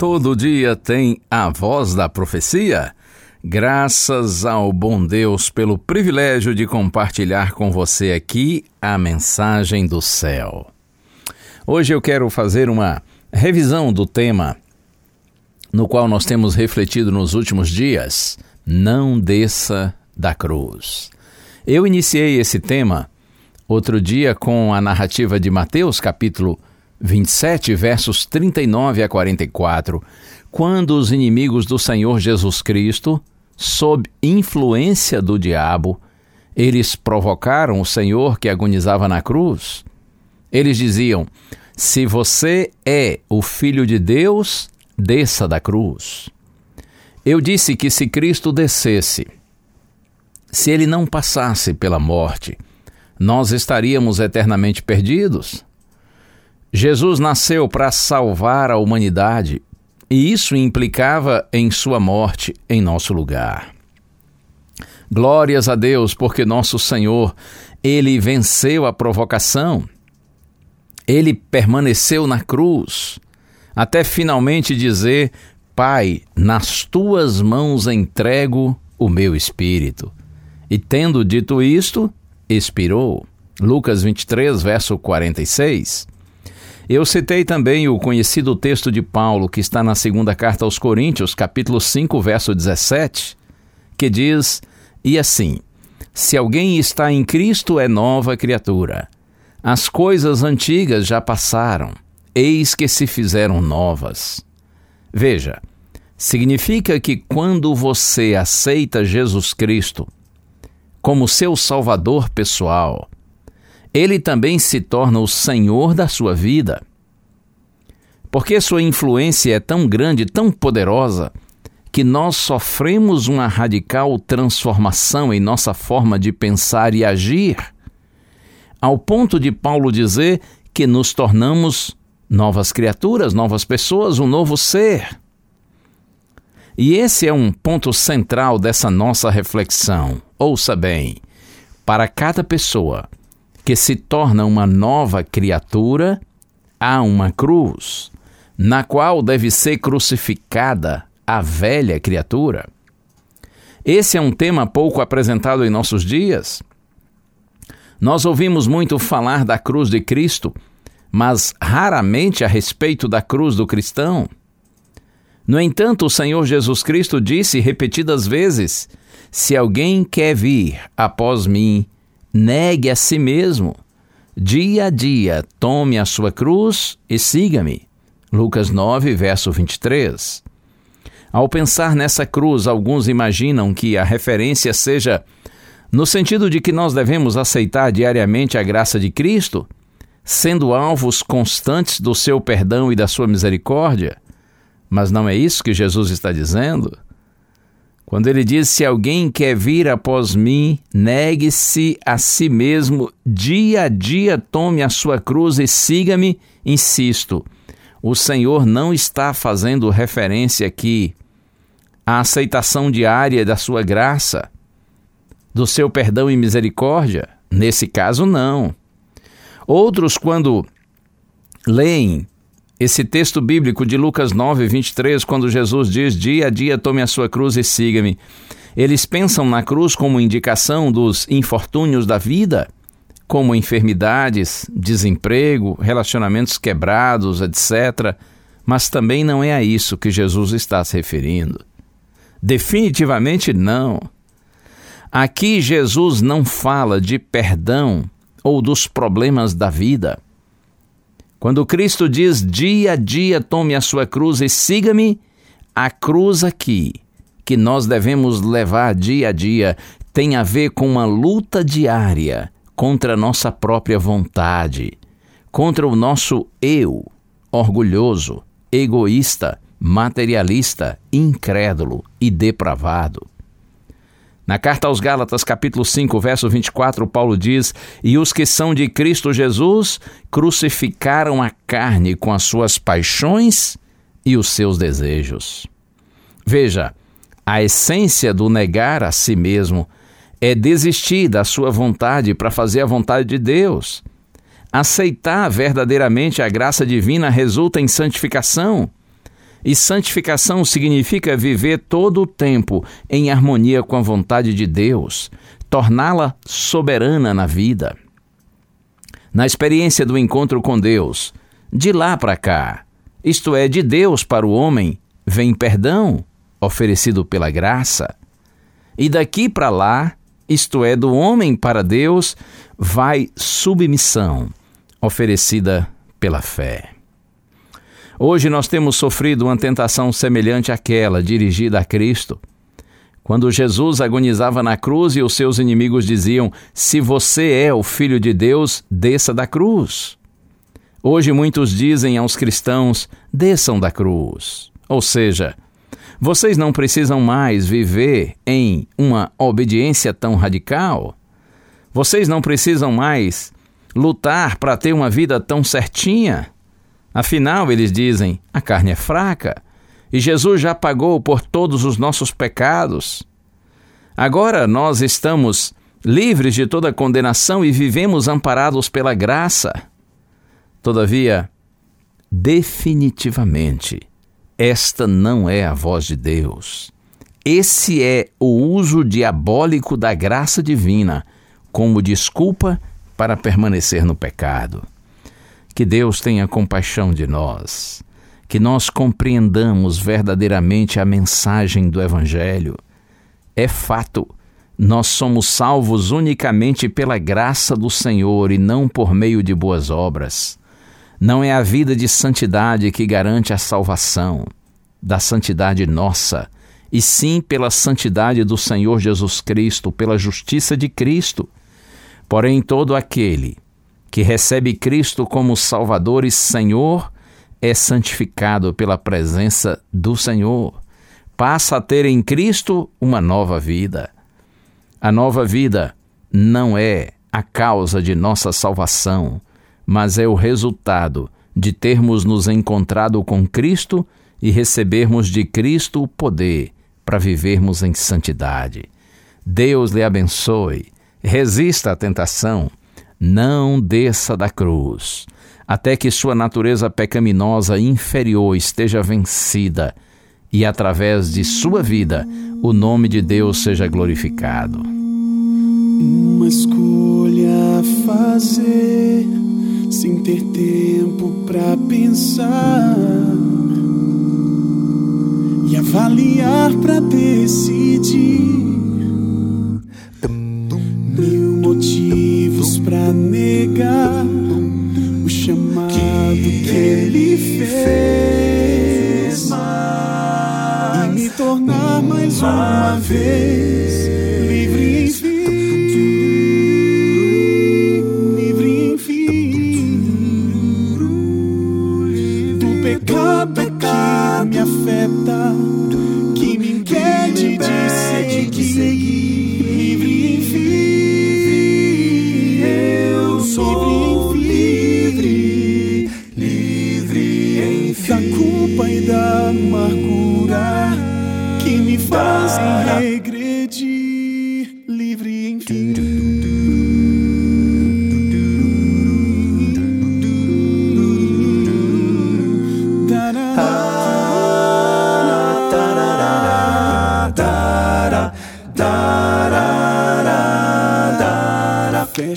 Todo dia tem a voz da profecia. Graças ao bom Deus pelo privilégio de compartilhar com você aqui a mensagem do céu. Hoje eu quero fazer uma revisão do tema no qual nós temos refletido nos últimos dias: Não desça da cruz. Eu iniciei esse tema outro dia com a narrativa de Mateus, capítulo 27, versos 39 a 44, quando os inimigos do Senhor Jesus Cristo, sob influência do diabo, eles provocaram o Senhor que agonizava na cruz. Eles diziam: Se você é o Filho de Deus, desça da cruz. Eu disse que se Cristo descesse, se ele não passasse pela morte, nós estaríamos eternamente perdidos. Jesus nasceu para salvar a humanidade e isso implicava em sua morte em nosso lugar. Glórias a Deus, porque nosso Senhor, ele venceu a provocação. Ele permaneceu na cruz até finalmente dizer: Pai, nas tuas mãos entrego o meu espírito. E tendo dito isto, expirou. Lucas 23, verso 46. Eu citei também o conhecido texto de Paulo que está na segunda carta aos Coríntios, capítulo 5, verso 17, que diz: E assim, se alguém está em Cristo é nova criatura. As coisas antigas já passaram, eis que se fizeram novas. Veja, significa que quando você aceita Jesus Cristo como seu Salvador pessoal, ele também se torna o Senhor da sua vida. Porque sua influência é tão grande, tão poderosa, que nós sofremos uma radical transformação em nossa forma de pensar e agir, ao ponto de Paulo dizer que nos tornamos novas criaturas, novas pessoas, um novo ser. E esse é um ponto central dessa nossa reflexão. Ouça bem: para cada pessoa que se torna uma nova criatura, há uma cruz, na qual deve ser crucificada a velha criatura. Esse é um tema pouco apresentado em nossos dias. Nós ouvimos muito falar da cruz de Cristo, mas raramente a respeito da cruz do cristão. No entanto, o Senhor Jesus Cristo disse repetidas vezes: Se alguém quer vir após mim, negue a si mesmo. Dia a dia, tome a sua cruz e siga-me. Lucas 9, verso 23. Ao pensar nessa cruz, alguns imaginam que a referência seja no sentido de que nós devemos aceitar diariamente a graça de Cristo, sendo alvos constantes do seu perdão e da sua misericórdia. Mas não é isso que Jesus está dizendo? Quando ele diz: Se alguém quer vir após mim, negue-se a si mesmo, dia a dia tome a sua cruz e siga-me, insisto. O Senhor não está fazendo referência aqui à aceitação diária da sua graça. do seu perdão e misericórdia? Nesse caso, não. Outros, quando leem esse texto bíblico de Lucas 9, 23, quando Jesus diz: Dia a dia tome a sua cruz e siga-me. Eles pensam na cruz como indicação dos infortúnios da vida, como enfermidades, desemprego, relacionamentos quebrados, etc. Mas também não é a isso que Jesus está se referindo. Definitivamente não. Aqui Jesus não fala de perdão ou dos problemas da vida. Quando Cristo diz dia a dia tome a sua cruz e siga-me, a cruz aqui que nós devemos levar dia a dia tem a ver com uma luta diária contra a nossa própria vontade, contra o nosso eu, orgulhoso, egoísta, materialista, incrédulo e depravado. Na carta aos Gálatas, capítulo 5, verso 24, Paulo diz: E os que são de Cristo Jesus crucificaram a carne com as suas paixões e os seus desejos. Veja, a essência do negar a si mesmo é desistir da sua vontade para fazer a vontade de Deus. Aceitar verdadeiramente a graça divina resulta em santificação. E santificação significa viver todo o tempo em harmonia com a vontade de Deus, torná-la soberana na vida. Na experiência do encontro com Deus, de lá para cá, isto é, de Deus para o homem, vem perdão, oferecido pela graça. E daqui para lá, isto é, do homem para Deus, vai submissão, oferecida pela fé. Hoje nós temos sofrido uma tentação semelhante àquela dirigida a Cristo. Quando Jesus agonizava na cruz e os seus inimigos diziam: Se você é o Filho de Deus, desça da cruz. Hoje muitos dizem aos cristãos: desçam da cruz. Ou seja, vocês não precisam mais viver em uma obediência tão radical. Vocês não precisam mais lutar para ter uma vida tão certinha. Afinal, eles dizem, a carne é fraca e Jesus já pagou por todos os nossos pecados. Agora nós estamos livres de toda condenação e vivemos amparados pela graça. Todavia, definitivamente, esta não é a voz de Deus. Esse é o uso diabólico da graça divina como desculpa para permanecer no pecado. Que Deus tenha compaixão de nós, que nós compreendamos verdadeiramente a mensagem do Evangelho. É fato, nós somos salvos unicamente pela graça do Senhor e não por meio de boas obras. Não é a vida de santidade que garante a salvação, da santidade nossa, e sim pela santidade do Senhor Jesus Cristo, pela justiça de Cristo. Porém, todo aquele que recebe Cristo como Salvador e Senhor é santificado pela presença do Senhor. Passa a ter em Cristo uma nova vida. A nova vida não é a causa de nossa salvação, mas é o resultado de termos nos encontrado com Cristo e recebermos de Cristo o poder para vivermos em santidade. Deus lhe abençoe. Resista à tentação não desça da cruz, até que sua natureza pecaminosa inferior esteja vencida e, através de sua vida, o nome de Deus seja glorificado. Uma escolha a fazer, sem ter tempo para pensar e avaliar para decidir mil motivos negar o chamado que, que ele fez e me tornar mais uma vez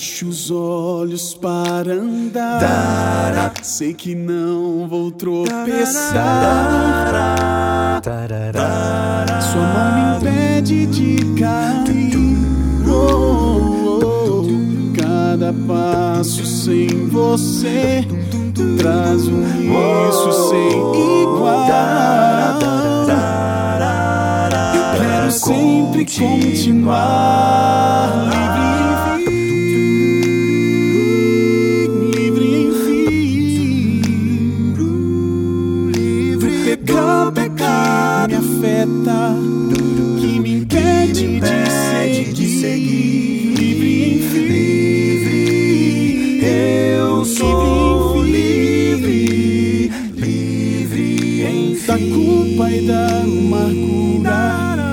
Fecho os olhos para andar. Sei que não vou tropeçar. Sua mão me impede de cair. Oh, oh, oh. Cada passo sem você traz um isso sem igual. Eu quero sempre continuar culpa e da amargura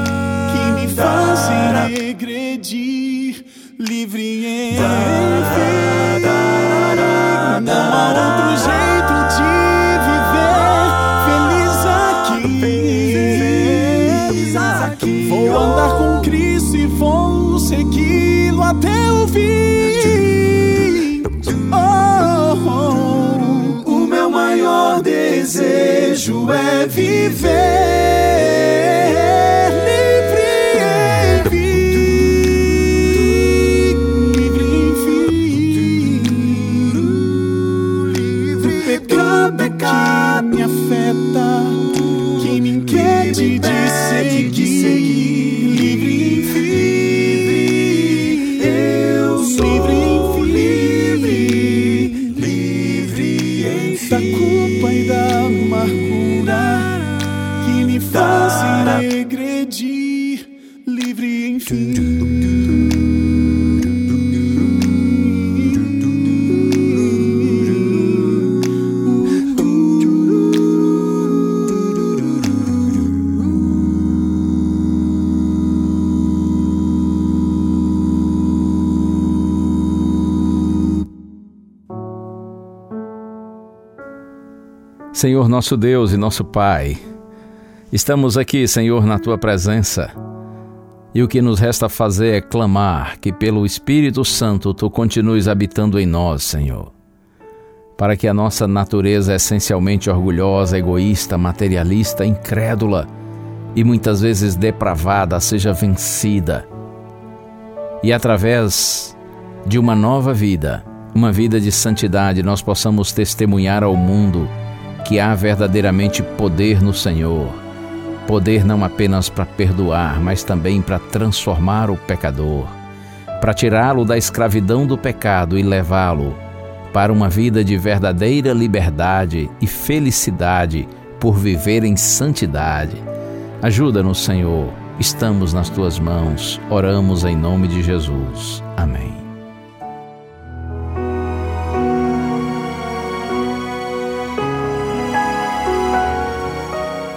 que me fazem regredir. Livre enfim. Não há outro jeito de viver feliz aqui. Vou andar com Cristo e vou segui-lo até o fim. Oh, oh, oh. O meu maior desejo é Senhor nosso Deus e nosso Pai, estamos aqui, Senhor, na tua presença. E o que nos resta fazer é clamar que pelo Espírito Santo tu continues habitando em nós, Senhor. Para que a nossa natureza essencialmente orgulhosa, egoísta, materialista, incrédula e muitas vezes depravada seja vencida. E através de uma nova vida, uma vida de santidade, nós possamos testemunhar ao mundo que há verdadeiramente poder no Senhor. Poder não apenas para perdoar, mas também para transformar o pecador, para tirá-lo da escravidão do pecado e levá-lo para uma vida de verdadeira liberdade e felicidade por viver em santidade. Ajuda-nos, Senhor. Estamos nas tuas mãos. Oramos em nome de Jesus. Amém.